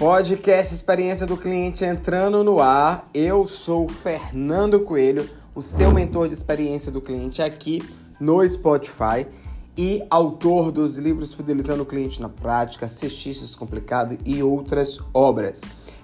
Podcast Experiência do Cliente entrando no ar. Eu sou Fernando Coelho, o seu mentor de experiência do cliente aqui no Spotify e autor dos livros Fidelizando o Cliente na Prática, Cestícios Complicado e outras obras.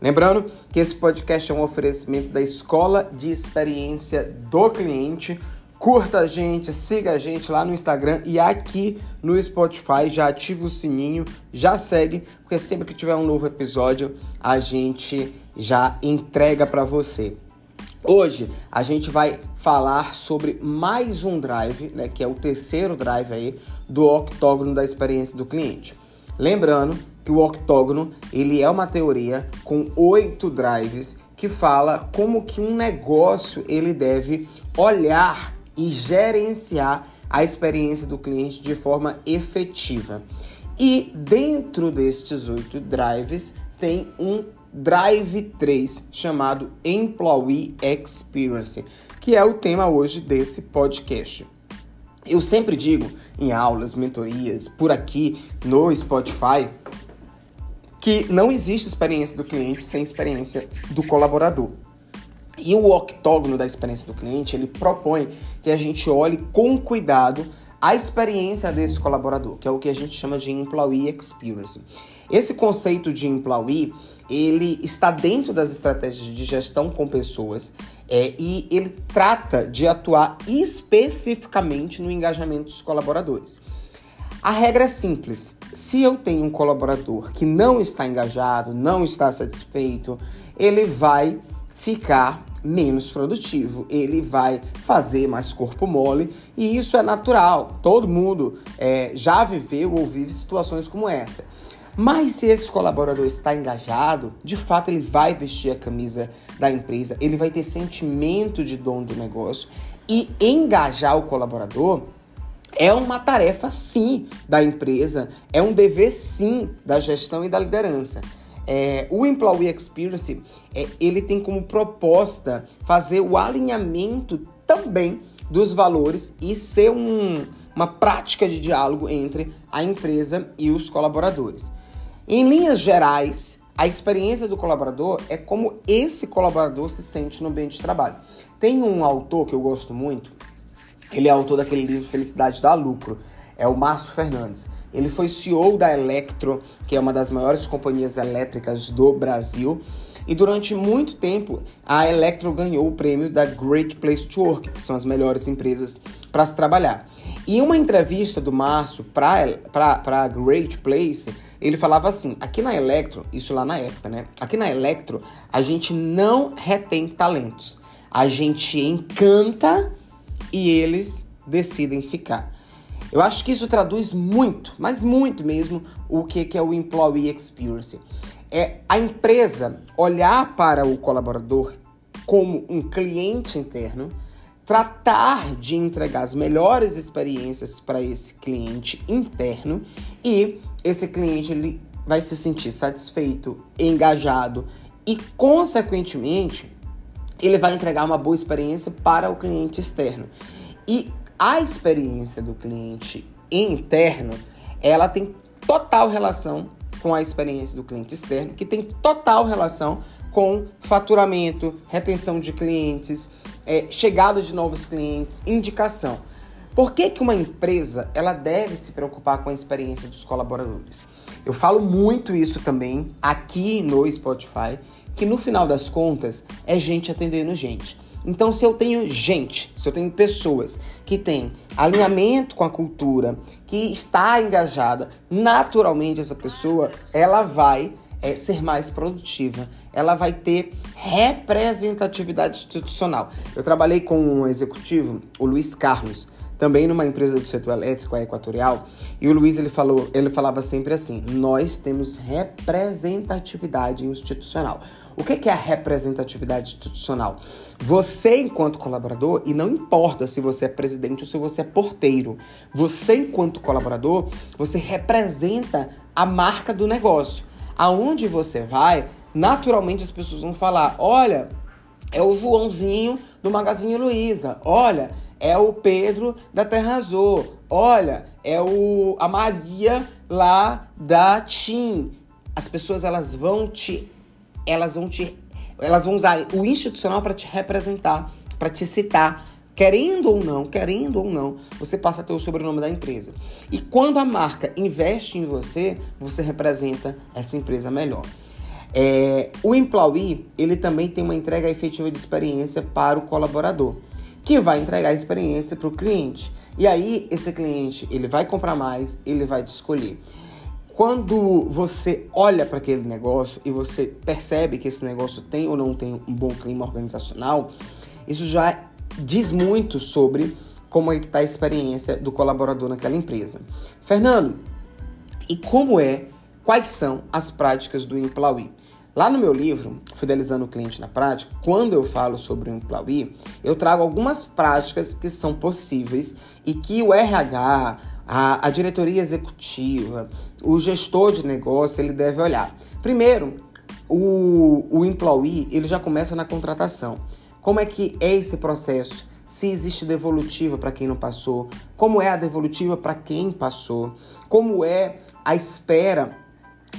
Lembrando que esse podcast é um oferecimento da Escola de Experiência do Cliente Curta a gente, siga a gente lá no Instagram e aqui no Spotify. Já ativa o sininho, já segue, porque sempre que tiver um novo episódio, a gente já entrega para você. Hoje a gente vai falar sobre mais um drive, né, que é o terceiro drive aí do octógono da experiência do cliente. Lembrando que o octógono ele é uma teoria com oito drives que fala como que um negócio ele deve olhar e gerenciar a experiência do cliente de forma efetiva. E dentro destes oito drives tem um drive 3 chamado Employee Experience, que é o tema hoje desse podcast. Eu sempre digo em aulas, mentorias, por aqui no Spotify, que não existe experiência do cliente sem experiência do colaborador. E o octógono da experiência do cliente, ele propõe que a gente olhe com cuidado a experiência desse colaborador, que é o que a gente chama de employee experience. Esse conceito de employee, ele está dentro das estratégias de gestão com pessoas é, e ele trata de atuar especificamente no engajamento dos colaboradores. A regra é simples. Se eu tenho um colaborador que não está engajado, não está satisfeito, ele vai ficar menos produtivo, ele vai fazer mais corpo mole e isso é natural. Todo mundo é, já viveu ou vive situações como essa. Mas se esse colaborador está engajado, de fato ele vai vestir a camisa da empresa, ele vai ter sentimento de dono do negócio e engajar o colaborador é uma tarefa sim da empresa, é um dever sim da gestão e da liderança. É, o Employee Experience, é, ele tem como proposta fazer o alinhamento também dos valores e ser um, uma prática de diálogo entre a empresa e os colaboradores. Em linhas gerais, a experiência do colaborador é como esse colaborador se sente no ambiente de trabalho. Tem um autor que eu gosto muito, ele é autor daquele livro Felicidade dá Lucro, é o Márcio Fernandes. Ele foi CEO da Electro, que é uma das maiores companhias elétricas do Brasil. E durante muito tempo, a Electro ganhou o prêmio da Great Place to Work, que são as melhores empresas para se trabalhar. E uma entrevista do Márcio para a Great Place, ele falava assim: aqui na Electro, isso lá na época, né? Aqui na Electro, a gente não retém talentos. A gente encanta e eles decidem ficar. Eu acho que isso traduz muito, mas muito mesmo, o que, é o Employee Experience. É a empresa olhar para o colaborador como um cliente interno, tratar de entregar as melhores experiências para esse cliente interno e esse cliente ele vai se sentir satisfeito, engajado e, consequentemente, ele vai entregar uma boa experiência para o cliente externo. E a experiência do cliente interno, ela tem total relação com a experiência do cliente externo, que tem total relação com faturamento, retenção de clientes, é, chegada de novos clientes, indicação. Por que, que uma empresa ela deve se preocupar com a experiência dos colaboradores? Eu falo muito isso também aqui no Spotify, que no final das contas é gente atendendo gente. Então, se eu tenho gente, se eu tenho pessoas que têm alinhamento com a cultura, que está engajada, naturalmente essa pessoa ela vai é, ser mais produtiva, ela vai ter representatividade institucional. Eu trabalhei com um executivo, o Luiz Carlos, também numa empresa do setor elétrico, a Equatorial, e o Luiz ele falou, ele falava sempre assim: nós temos representatividade institucional. O que é a representatividade institucional? Você, enquanto colaborador, e não importa se você é presidente ou se você é porteiro, você, enquanto colaborador, você representa a marca do negócio. Aonde você vai, naturalmente as pessoas vão falar: olha, é o Joãozinho do Magazine Luiza, olha, é o Pedro da Terra Azul, olha, é o, a Maria lá da TIM. as pessoas elas vão te elas vão te elas vão usar o institucional para te representar, para te citar, querendo ou não, querendo ou não, você passa a ter o sobrenome da empresa. E quando a marca investe em você, você representa essa empresa melhor. É, o employee, ele também tem uma entrega efetiva de experiência para o colaborador, que vai entregar a experiência para o cliente. E aí, esse cliente, ele vai comprar mais, ele vai te escolher. Quando você olha para aquele negócio e você percebe que esse negócio tem ou não tem um bom clima organizacional, isso já diz muito sobre como é que está a experiência do colaborador naquela empresa. Fernando, e como é, quais são as práticas do employee? Lá no meu livro, Fidelizando o Cliente na Prática, quando eu falo sobre o employee, eu trago algumas práticas que são possíveis e que o RH, a, a diretoria executiva, o gestor de negócio, ele deve olhar. Primeiro, o, o employee, ele já começa na contratação. Como é que é esse processo? Se existe devolutiva para quem não passou, como é a devolutiva para quem passou, como é a espera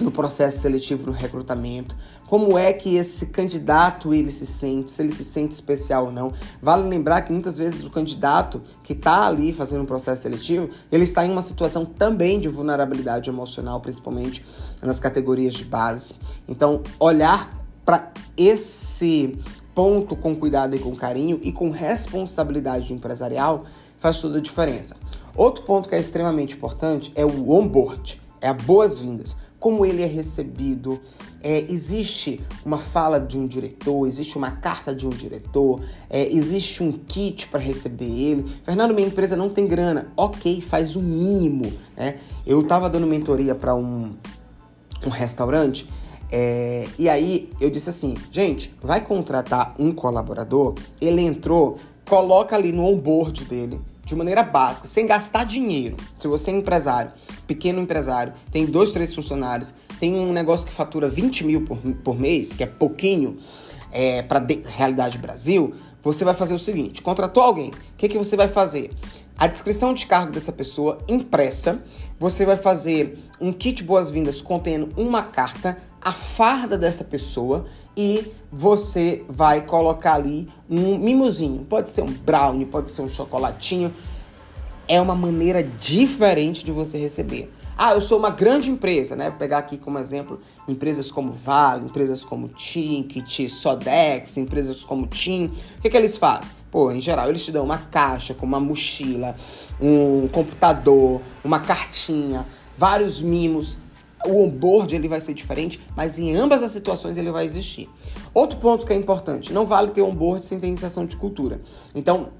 no processo seletivo no recrutamento, como é que esse candidato ele se sente, se ele se sente especial ou não. Vale lembrar que muitas vezes o candidato que está ali fazendo um processo seletivo, ele está em uma situação também de vulnerabilidade emocional, principalmente nas categorias de base. Então, olhar para esse ponto com cuidado e com carinho e com responsabilidade empresarial faz toda a diferença. Outro ponto que é extremamente importante é o onboard, é a boas-vindas como ele é recebido. É, existe uma fala de um diretor, existe uma carta de um diretor, é, existe um kit para receber ele. Fernando, minha empresa não tem grana. Ok, faz o mínimo. Né? Eu estava dando mentoria para um, um restaurante é, e aí eu disse assim, gente, vai contratar um colaborador, ele entrou, coloca ali no onboard dele, de maneira básica, sem gastar dinheiro. Se você é empresário, pequeno empresário, tem dois, três funcionários, tem um negócio que fatura 20 mil por, por mês, que é pouquinho é, para realidade Brasil, você vai fazer o seguinte: contratou alguém, o que, que você vai fazer? A descrição de cargo dessa pessoa impressa, você vai fazer um kit boas-vindas contendo uma carta, a farda dessa pessoa e você vai colocar ali um mimozinho. Pode ser um brownie, pode ser um chocolatinho. É uma maneira diferente de você receber. Ah, eu sou uma grande empresa, né? Vou pegar aqui como exemplo empresas como Vale, empresas como Ticket, Sodex, empresas como Tim. O que, que eles fazem? Pô, em geral, eles te dão uma caixa com uma mochila, um computador, uma cartinha, vários mimos o onboard ele vai ser diferente, mas em ambas as situações ele vai existir. Outro ponto que é importante, não vale ter onboard sem ter iniciação de cultura. Então,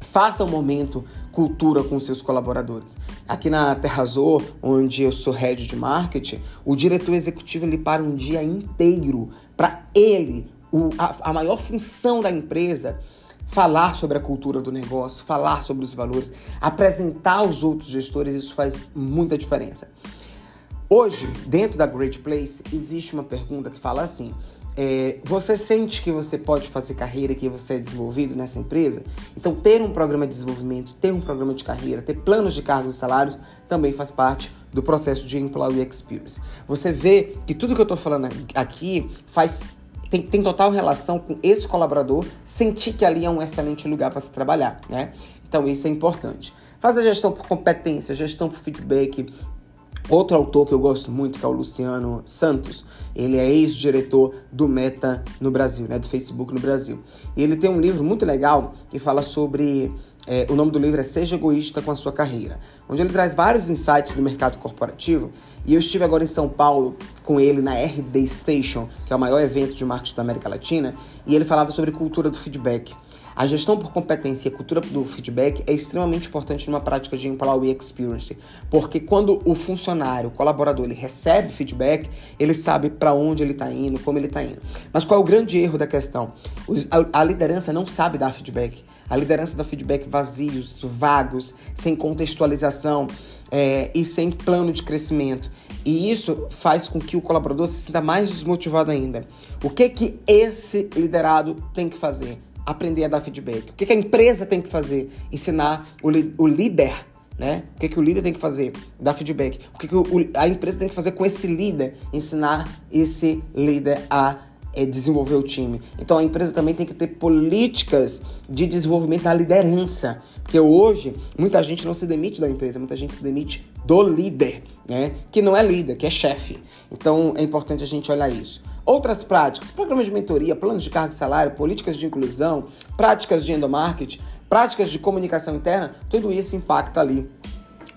faça um momento cultura com seus colaboradores. Aqui na Terrazor, onde eu sou head de marketing, o diretor executivo ele para um dia inteiro para ele, o, a, a maior função da empresa falar sobre a cultura do negócio, falar sobre os valores, apresentar aos outros gestores, isso faz muita diferença. Hoje, dentro da Great Place, existe uma pergunta que fala assim: é, você sente que você pode fazer carreira, que você é desenvolvido nessa empresa? Então, ter um programa de desenvolvimento, ter um programa de carreira, ter planos de cargos e salários também faz parte do processo de Employee Experience. Você vê que tudo que eu estou falando aqui faz tem, tem, total relação com esse colaborador sentir que ali é um excelente lugar para se trabalhar, né? Então, isso é importante. Faz a gestão por competência, gestão por feedback, Outro autor que eu gosto muito, que é o Luciano Santos, ele é ex-diretor do Meta no Brasil, né, do Facebook no Brasil. E ele tem um livro muito legal que fala sobre. É, o nome do livro é Seja Egoísta com a Sua Carreira, onde ele traz vários insights do mercado corporativo. E eu estive agora em São Paulo com ele na RD Station, que é o maior evento de marketing da América Latina, e ele falava sobre cultura do feedback. A gestão por competência e a cultura do feedback é extremamente importante numa prática de employee experience, porque quando o funcionário, o colaborador, ele recebe feedback, ele sabe para onde ele está indo, como ele está indo. Mas qual é o grande erro da questão? A liderança não sabe dar feedback. A liderança dá feedback vazios, vagos, sem contextualização é, e sem plano de crescimento. E isso faz com que o colaborador se sinta mais desmotivado ainda. O que que esse liderado tem que fazer? Aprender a dar feedback. O que, a empresa tem que fazer? Ensinar o, o líder né? O que, que o líder tem que fazer? Dar feedback. O que, que o, a empresa tem que fazer com esse líder? Ensinar esse líder a é, desenvolver o time. Então a empresa também tem que ter políticas de desenvolvimento da liderança. Porque hoje muita gente não se demite da empresa, muita gente se demite do líder, né? Que não é líder, que é chefe. Então é importante a gente olhar isso. Outras práticas, programas de mentoria, planos de cargo e salário, políticas de inclusão, práticas de endomarketing, práticas de comunicação interna, tudo isso impacta ali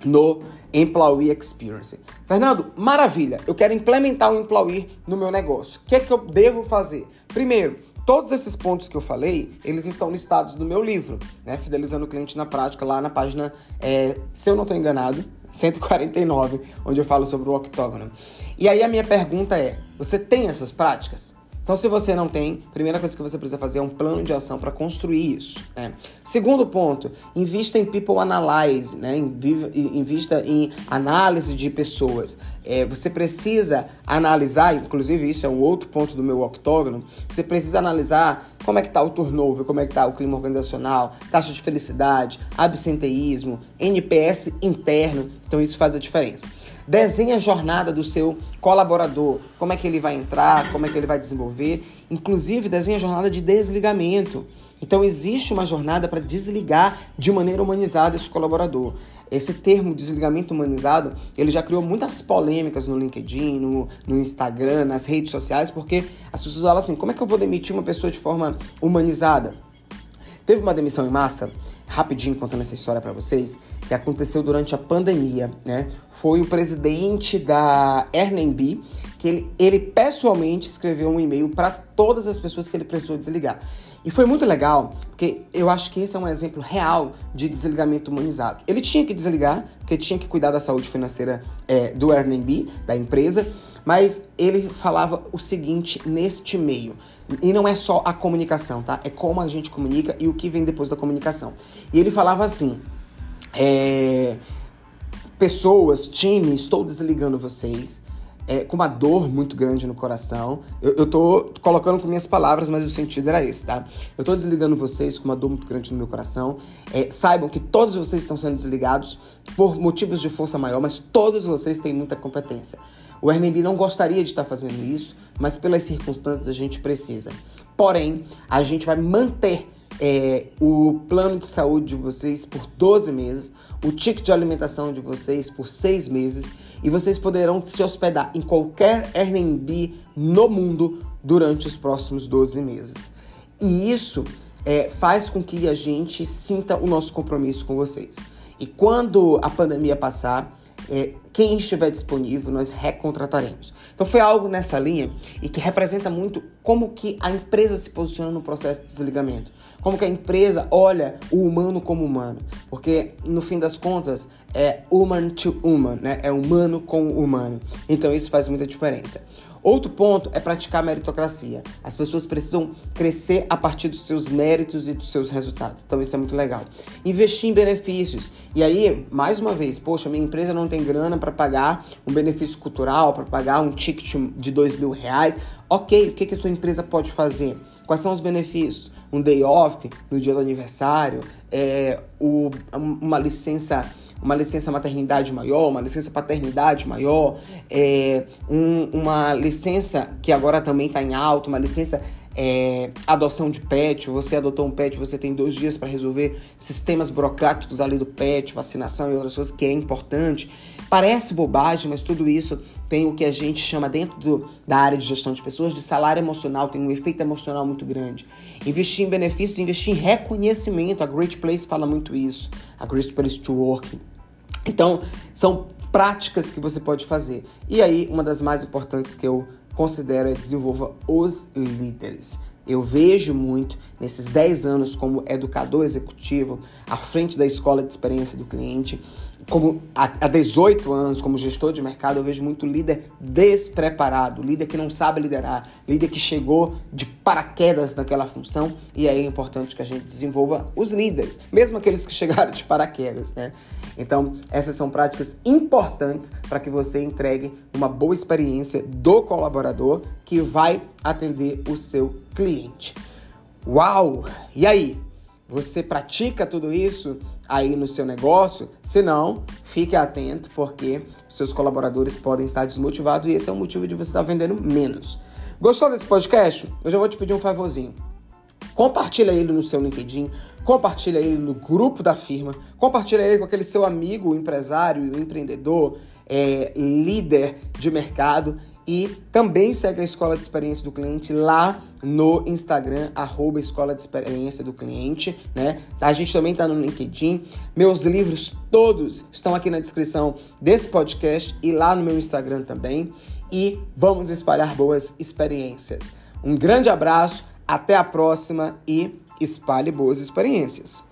no Employee Experience. Fernando, maravilha, eu quero implementar o Employee no meu negócio. O que é que eu devo fazer? Primeiro, todos esses pontos que eu falei, eles estão listados no meu livro, né? Fidelizando o cliente na prática, lá na página, é, se eu não estou enganado, 149, onde eu falo sobre o octógono. E aí a minha pergunta é: você tem essas práticas? Então, se você não tem, primeira coisa que você precisa fazer é um plano de ação para construir isso. Né? Segundo ponto, invista em people analyze, né? invista em análise de pessoas. É, você precisa analisar, inclusive isso é um outro ponto do meu octógono, você precisa analisar como é que está o turnover, como é que está o clima organizacional, taxa de felicidade, absenteísmo, NPS interno. Então, isso faz a diferença. Desenhe a jornada do seu colaborador, como é que ele vai entrar, como é que ele vai desenvolver. Inclusive, desenhe a jornada de desligamento. Então, existe uma jornada para desligar de maneira humanizada esse colaborador. Esse termo desligamento humanizado, ele já criou muitas polêmicas no LinkedIn, no, no Instagram, nas redes sociais, porque as pessoas falam assim: como é que eu vou demitir uma pessoa de forma humanizada? Teve uma demissão em massa rapidinho contando essa história para vocês, que aconteceu durante a pandemia, né? Foi o presidente da Airbnb que ele, ele pessoalmente escreveu um e-mail para todas as pessoas que ele precisou desligar. E foi muito legal, porque eu acho que esse é um exemplo real de desligamento humanizado. Ele tinha que desligar, porque tinha que cuidar da saúde financeira é, do Airbnb, da empresa, mas ele falava o seguinte neste e-mail. E não é só a comunicação, tá? É como a gente comunica e o que vem depois da comunicação. E ele falava assim: é, pessoas, time, estou desligando vocês. É, com uma dor muito grande no coração. Eu, eu tô colocando com minhas palavras, mas o sentido era esse, tá? Eu tô desligando vocês com uma dor muito grande no meu coração. É, saibam que todos vocês estão sendo desligados por motivos de força maior, mas todos vocês têm muita competência. O Airbnb não gostaria de estar fazendo isso, mas pelas circunstâncias a gente precisa. Porém, a gente vai manter é, o plano de saúde de vocês por 12 meses, o ticket de alimentação de vocês por 6 meses e vocês poderão se hospedar em qualquer Airbnb no mundo durante os próximos 12 meses. E isso é, faz com que a gente sinta o nosso compromisso com vocês. E quando a pandemia passar, é, quem estiver disponível, nós recontrataremos. Então foi algo nessa linha e que representa muito como que a empresa se posiciona no processo de desligamento. Como que a empresa olha o humano como humano. Porque, no fim das contas, é human to human, né? É humano com humano. Então isso faz muita diferença. Outro ponto é praticar meritocracia. As pessoas precisam crescer a partir dos seus méritos e dos seus resultados. Então isso é muito legal. Investir em benefícios. E aí, mais uma vez, poxa, minha empresa não tem grana para pagar um benefício cultural, para pagar um ticket de dois mil reais. Ok, o que, que a tua empresa pode fazer? Quais são os benefícios? Um day off no dia do aniversário, é, o, uma licença uma licença maternidade maior, uma licença paternidade maior, é, um, uma licença que agora também está em alta, uma licença é, adoção de pet, você adotou um pet, você tem dois dias para resolver sistemas burocráticos ali do pet, vacinação e outras coisas que é importante. Parece bobagem, mas tudo isso tem o que a gente chama dentro do, da área de gestão de pessoas de salário emocional, tem um efeito emocional muito grande. Investir em benefícios, investir em reconhecimento, a Great Place fala muito isso, a Great Place to Work. Então, são práticas que você pode fazer. E aí, uma das mais importantes que eu considero é desenvolva os líderes. Eu vejo muito nesses 10 anos como educador executivo, à frente da escola de experiência do cliente, como há 18 anos como gestor de mercado, eu vejo muito líder despreparado, líder que não sabe liderar, líder que chegou de paraquedas naquela função, e aí é importante que a gente desenvolva os líderes, mesmo aqueles que chegaram de paraquedas, né? Então, essas são práticas importantes para que você entregue uma boa experiência do colaborador que vai atender o seu cliente. Uau! E aí? Você pratica tudo isso? Aí no seu negócio. Se não, fique atento, porque seus colaboradores podem estar desmotivados e esse é o motivo de você estar vendendo menos. Gostou desse podcast? Eu já vou te pedir um favorzinho. Compartilha ele no seu LinkedIn, compartilha ele no grupo da firma, compartilha ele com aquele seu amigo, empresário, empreendedor, é, líder de mercado e também segue a Escola de Experiência do Cliente lá no Instagram, arroba Escola de Experiência do Cliente, né? A gente também tá no LinkedIn. Meus livros todos estão aqui na descrição desse podcast e lá no meu Instagram também. E vamos espalhar boas experiências. Um grande abraço, até a próxima e espalhe boas experiências.